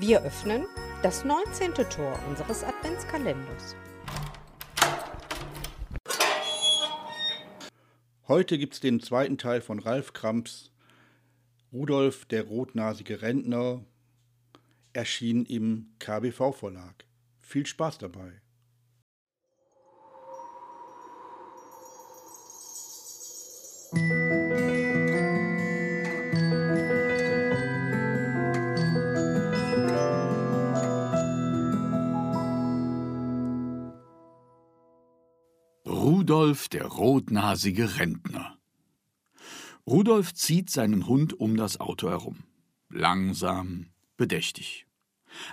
Wir öffnen das 19. Tor unseres Adventskalenders. Heute gibt es den zweiten Teil von Ralf Kramps Rudolf der rotnasige Rentner erschien im KBV Verlag. Viel Spaß dabei. Rudolf der rotnasige Rentner. Rudolf zieht seinen Hund um das Auto herum. Langsam, bedächtig.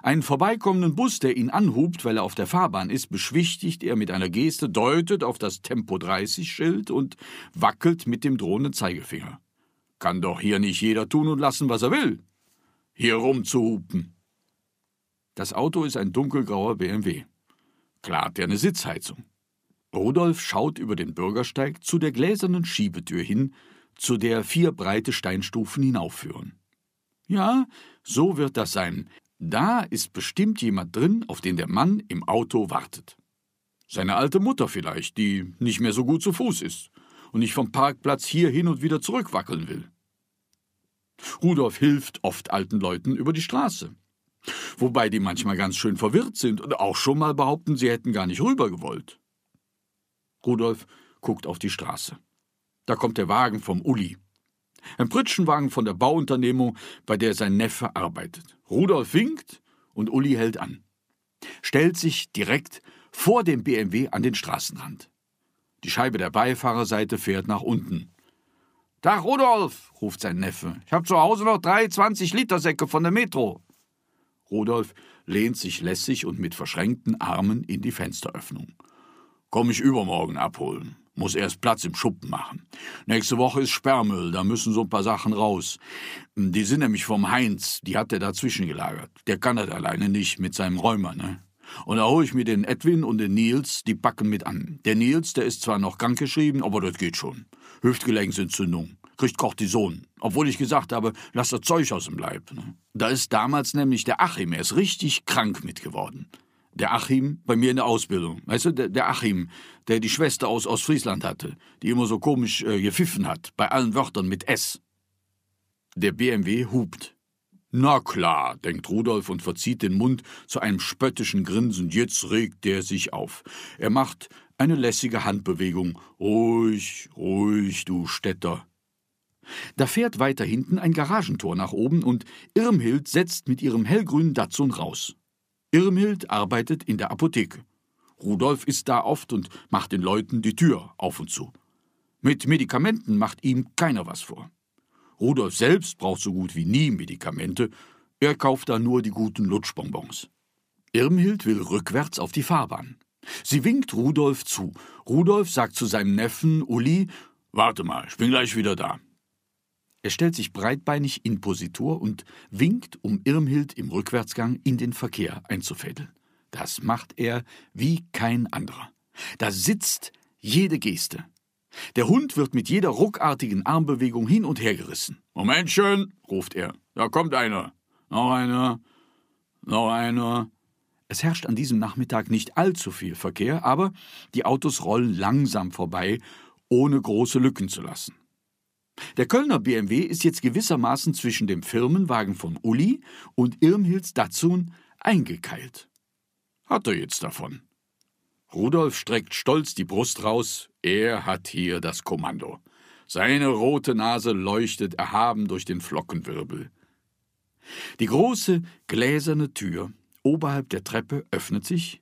Einen vorbeikommenden Bus, der ihn anhubt, weil er auf der Fahrbahn ist, beschwichtigt er mit einer Geste, deutet auf das Tempo 30 Schild und wackelt mit dem drohenden Zeigefinger. Kann doch hier nicht jeder tun und lassen, was er will. Hier rumzuhupen. Das Auto ist ein dunkelgrauer BMW. Klar hat er eine Sitzheizung. Rudolf schaut über den Bürgersteig zu der gläsernen Schiebetür hin, zu der vier breite Steinstufen hinaufführen. Ja, so wird das sein. Da ist bestimmt jemand drin, auf den der Mann im Auto wartet. Seine alte Mutter vielleicht, die nicht mehr so gut zu Fuß ist und nicht vom Parkplatz hier hin und wieder zurückwackeln will. Rudolf hilft oft alten Leuten über die Straße. Wobei die manchmal ganz schön verwirrt sind und auch schon mal behaupten, sie hätten gar nicht rüber gewollt. Rudolf guckt auf die Straße. Da kommt der Wagen vom Uli. Ein Pritschenwagen von der Bauunternehmung, bei der sein Neffe arbeitet. Rudolf winkt und Uli hält an. Stellt sich direkt vor dem BMW an den Straßenrand. Die Scheibe der Beifahrerseite fährt nach unten. Tag, Rudolf, ruft sein Neffe. Ich habe zu Hause noch drei 20-Liter-Säcke von der Metro. Rudolf lehnt sich lässig und mit verschränkten Armen in die Fensteröffnung. Komm ich übermorgen abholen. Muss erst Platz im Schuppen machen. Nächste Woche ist Sperrmüll, da müssen so ein paar Sachen raus. Die sind nämlich vom Heinz, die hat er dazwischen gelagert. Der kann das alleine nicht mit seinem Räumer, ne? Und da hole ich mir den Edwin und den Nils, die packen mit an. Der Nils, der ist zwar noch krankgeschrieben, aber das geht schon. Hüftgelenksentzündung, kriegt Cortison. Obwohl ich gesagt habe, lass das Zeug aus dem Leib. Ne? Da ist damals nämlich der Achim, er ist richtig krank mitgeworden. Der Achim bei mir in der Ausbildung. Weißt du, der, der Achim, der die Schwester aus Ostfriesland hatte, die immer so komisch äh, gepfiffen hat, bei allen Wörtern mit S. Der BMW hupt. Na klar, denkt Rudolf und verzieht den Mund zu einem spöttischen Grinsen. Jetzt regt der sich auf. Er macht eine lässige Handbewegung. Ruhig, ruhig, du Städter. Da fährt weiter hinten ein Garagentor nach oben und Irmhild setzt mit ihrem hellgrünen Datsun raus. Irmhild arbeitet in der Apotheke. Rudolf ist da oft und macht den Leuten die Tür auf und zu. Mit Medikamenten macht ihm keiner was vor. Rudolf selbst braucht so gut wie nie Medikamente, er kauft da nur die guten Lutschbonbons. Irmhild will rückwärts auf die Fahrbahn. Sie winkt Rudolf zu. Rudolf sagt zu seinem Neffen Uli: Warte mal, ich bin gleich wieder da. Er stellt sich breitbeinig in Positur und winkt, um Irmhild im Rückwärtsgang in den Verkehr einzufädeln. Das macht er wie kein anderer. Da sitzt jede Geste. Der Hund wird mit jeder ruckartigen Armbewegung hin und her gerissen. Momentchen, ruft er. Da kommt einer. Noch einer. Noch einer. Es herrscht an diesem Nachmittag nicht allzu viel Verkehr, aber die Autos rollen langsam vorbei, ohne große Lücken zu lassen. Der Kölner BMW ist jetzt gewissermaßen zwischen dem Firmenwagen von Uli und Irmhilds Datsun eingekeilt. Hat er jetzt davon. Rudolf streckt stolz die Brust raus, er hat hier das Kommando. Seine rote Nase leuchtet erhaben durch den Flockenwirbel. Die große, gläserne Tür oberhalb der Treppe öffnet sich,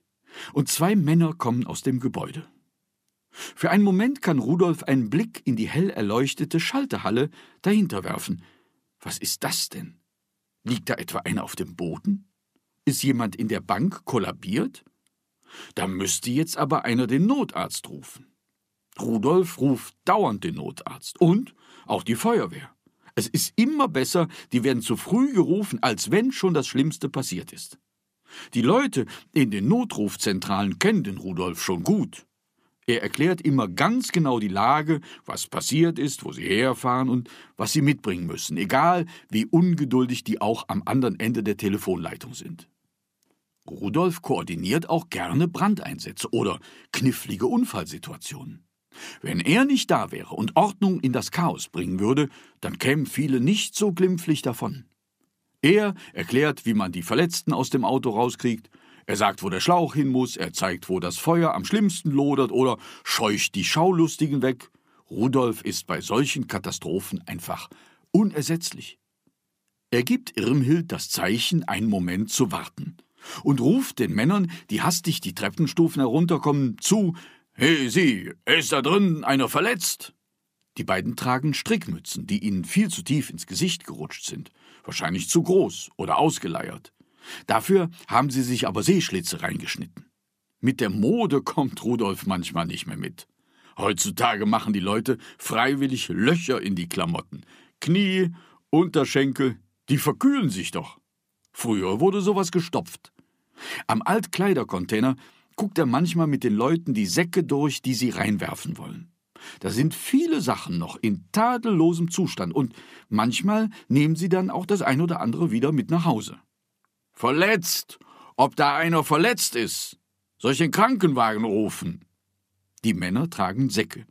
und zwei Männer kommen aus dem Gebäude. Für einen Moment kann Rudolf einen Blick in die hell erleuchtete Schalterhalle dahinter werfen. Was ist das denn? Liegt da etwa einer auf dem Boden? Ist jemand in der Bank kollabiert? Da müsste jetzt aber einer den Notarzt rufen. Rudolf ruft dauernd den Notarzt und auch die Feuerwehr. Es ist immer besser, die werden zu früh gerufen, als wenn schon das Schlimmste passiert ist. Die Leute in den Notrufzentralen kennen den Rudolf schon gut. Er erklärt immer ganz genau die Lage, was passiert ist, wo sie herfahren und was sie mitbringen müssen, egal wie ungeduldig die auch am anderen Ende der Telefonleitung sind. Rudolf koordiniert auch gerne Brandeinsätze oder knifflige Unfallsituationen. Wenn er nicht da wäre und Ordnung in das Chaos bringen würde, dann kämen viele nicht so glimpflich davon. Er erklärt, wie man die Verletzten aus dem Auto rauskriegt, er sagt, wo der Schlauch hin muss, er zeigt, wo das Feuer am schlimmsten lodert oder scheucht die Schaulustigen weg. Rudolf ist bei solchen Katastrophen einfach unersetzlich. Er gibt Irmhild das Zeichen, einen Moment zu warten und ruft den Männern, die hastig die Treppenstufen herunterkommen, zu Hey Sie, ist da drin einer verletzt? Die beiden tragen Strickmützen, die ihnen viel zu tief ins Gesicht gerutscht sind, wahrscheinlich zu groß oder ausgeleiert. Dafür haben sie sich aber Seeschlitze reingeschnitten. Mit der Mode kommt Rudolf manchmal nicht mehr mit. Heutzutage machen die Leute freiwillig Löcher in die Klamotten. Knie, Unterschenkel, die verkühlen sich doch. Früher wurde sowas gestopft. Am Altkleidercontainer guckt er manchmal mit den Leuten die Säcke durch, die sie reinwerfen wollen. Da sind viele Sachen noch in tadellosem Zustand und manchmal nehmen sie dann auch das ein oder andere wieder mit nach Hause. Verletzt! Ob da einer verletzt ist? Soll ich den Krankenwagen rufen? Die Männer tragen Säcke,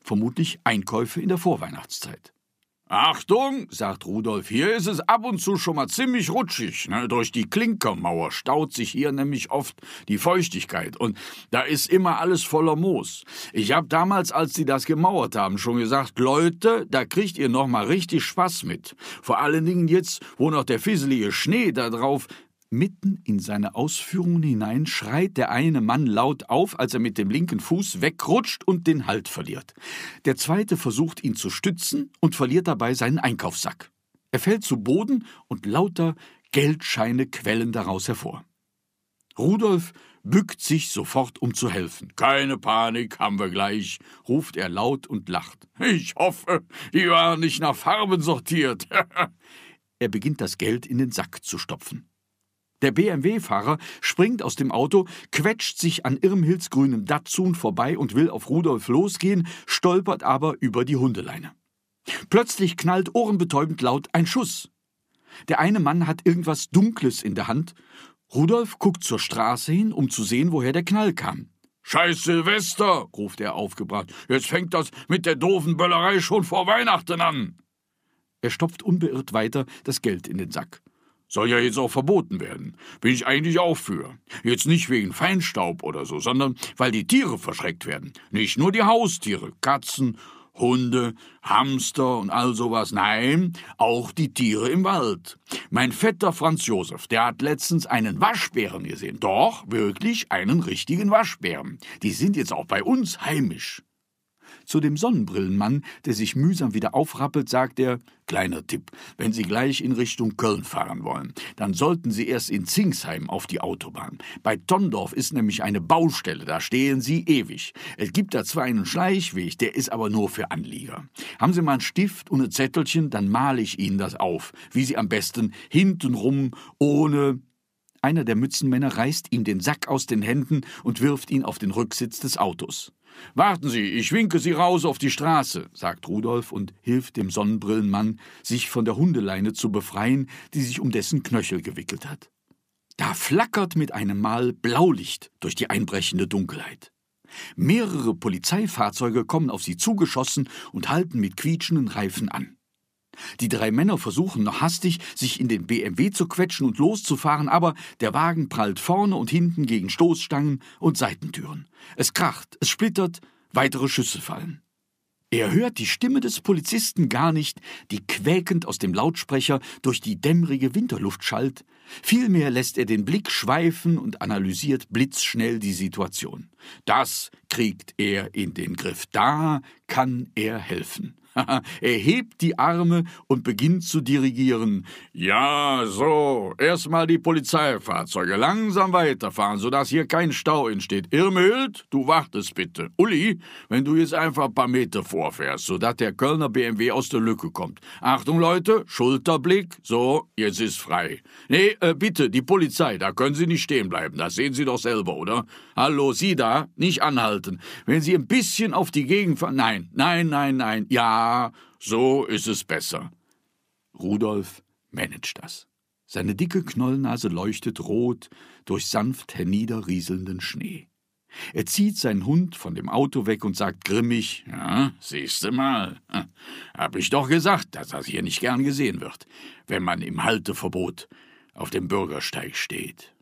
vermutlich Einkäufe in der Vorweihnachtszeit. Achtung, sagt Rudolf, hier ist es ab und zu schon mal ziemlich rutschig. Ne? Durch die Klinkermauer staut sich hier nämlich oft die Feuchtigkeit und da ist immer alles voller Moos. Ich habe damals, als sie das gemauert haben, schon gesagt, Leute, da kriegt ihr noch mal richtig Spaß mit. Vor allen Dingen jetzt, wo noch der fisselige Schnee da drauf Mitten in seine Ausführungen hinein schreit der eine Mann laut auf, als er mit dem linken Fuß wegrutscht und den Halt verliert. Der zweite versucht ihn zu stützen und verliert dabei seinen Einkaufssack. Er fällt zu Boden und lauter Geldscheine quellen daraus hervor. Rudolf bückt sich sofort, um zu helfen. Keine Panik, haben wir gleich, ruft er laut und lacht. Ich hoffe, die waren nicht nach Farben sortiert. er beginnt das Geld in den Sack zu stopfen. Der BMW-Fahrer springt aus dem Auto, quetscht sich an Irmhilds grünem Datsun vorbei und will auf Rudolf losgehen, stolpert aber über die Hundeleine. Plötzlich knallt ohrenbetäubend laut ein Schuss. Der eine Mann hat irgendwas Dunkles in der Hand. Rudolf guckt zur Straße hin, um zu sehen, woher der Knall kam. Scheiß Silvester, ruft er aufgebracht. Jetzt fängt das mit der doofen Böllerei schon vor Weihnachten an. Er stopft unbeirrt weiter das Geld in den Sack. Soll ja jetzt auch verboten werden. Bin ich eigentlich auch für. Jetzt nicht wegen Feinstaub oder so, sondern weil die Tiere verschreckt werden. Nicht nur die Haustiere, Katzen, Hunde, Hamster und all sowas. Nein, auch die Tiere im Wald. Mein Vetter Franz Josef, der hat letztens einen Waschbären gesehen. Doch, wirklich einen richtigen Waschbären. Die sind jetzt auch bei uns heimisch. Zu dem Sonnenbrillenmann, der sich mühsam wieder aufrappelt, sagt er: Kleiner Tipp, wenn Sie gleich in Richtung Köln fahren wollen, dann sollten Sie erst in Zingsheim auf die Autobahn. Bei Tondorf ist nämlich eine Baustelle, da stehen Sie ewig. Es gibt da zwar einen Schleichweg, der ist aber nur für Anlieger. Haben Sie mal einen Stift und ein Zettelchen, dann male ich Ihnen das auf, wie Sie am besten hintenrum ohne einer der Mützenmänner reißt ihm den Sack aus den Händen und wirft ihn auf den Rücksitz des Autos. Warten Sie, ich winke Sie raus auf die Straße, sagt Rudolf und hilft dem Sonnenbrillenmann, sich von der Hundeleine zu befreien, die sich um dessen Knöchel gewickelt hat. Da flackert mit einem Mal Blaulicht durch die einbrechende Dunkelheit. Mehrere Polizeifahrzeuge kommen auf sie zugeschossen und halten mit quietschenden Reifen an. Die drei Männer versuchen noch hastig, sich in den BMW zu quetschen und loszufahren, aber der Wagen prallt vorne und hinten gegen Stoßstangen und Seitentüren. Es kracht, es splittert, weitere Schüsse fallen. Er hört die Stimme des Polizisten gar nicht, die quäkend aus dem Lautsprecher durch die dämmerige Winterluft schallt. Vielmehr lässt er den Blick schweifen und analysiert blitzschnell die Situation. Das kriegt er in den Griff. Da kann er helfen. er hebt die Arme und beginnt zu dirigieren. Ja, so, erstmal die Polizeifahrzeuge langsam weiterfahren, sodass hier kein Stau entsteht. Irmhild, du wartest bitte. Uli, wenn du jetzt einfach ein paar Meter vorfährst, sodass der Kölner BMW aus der Lücke kommt. Achtung, Leute, Schulterblick. So, jetzt ist frei. Nee, äh, bitte, die Polizei, da können Sie nicht stehen bleiben. Das sehen Sie doch selber, oder? Hallo, Sie da, nicht anhalten. Wenn Sie ein bisschen auf die Gegend fahren. Nein, nein, nein, nein. Ja, so ist es besser. Rudolf managt das. Seine dicke Knollnase leuchtet rot durch sanft herniederrieselnden Schnee. Er zieht seinen Hund von dem Auto weg und sagt grimmig: Ja, siehste mal. Hab ich doch gesagt, dass das hier nicht gern gesehen wird, wenn man im Halteverbot auf dem Bürgersteig steht.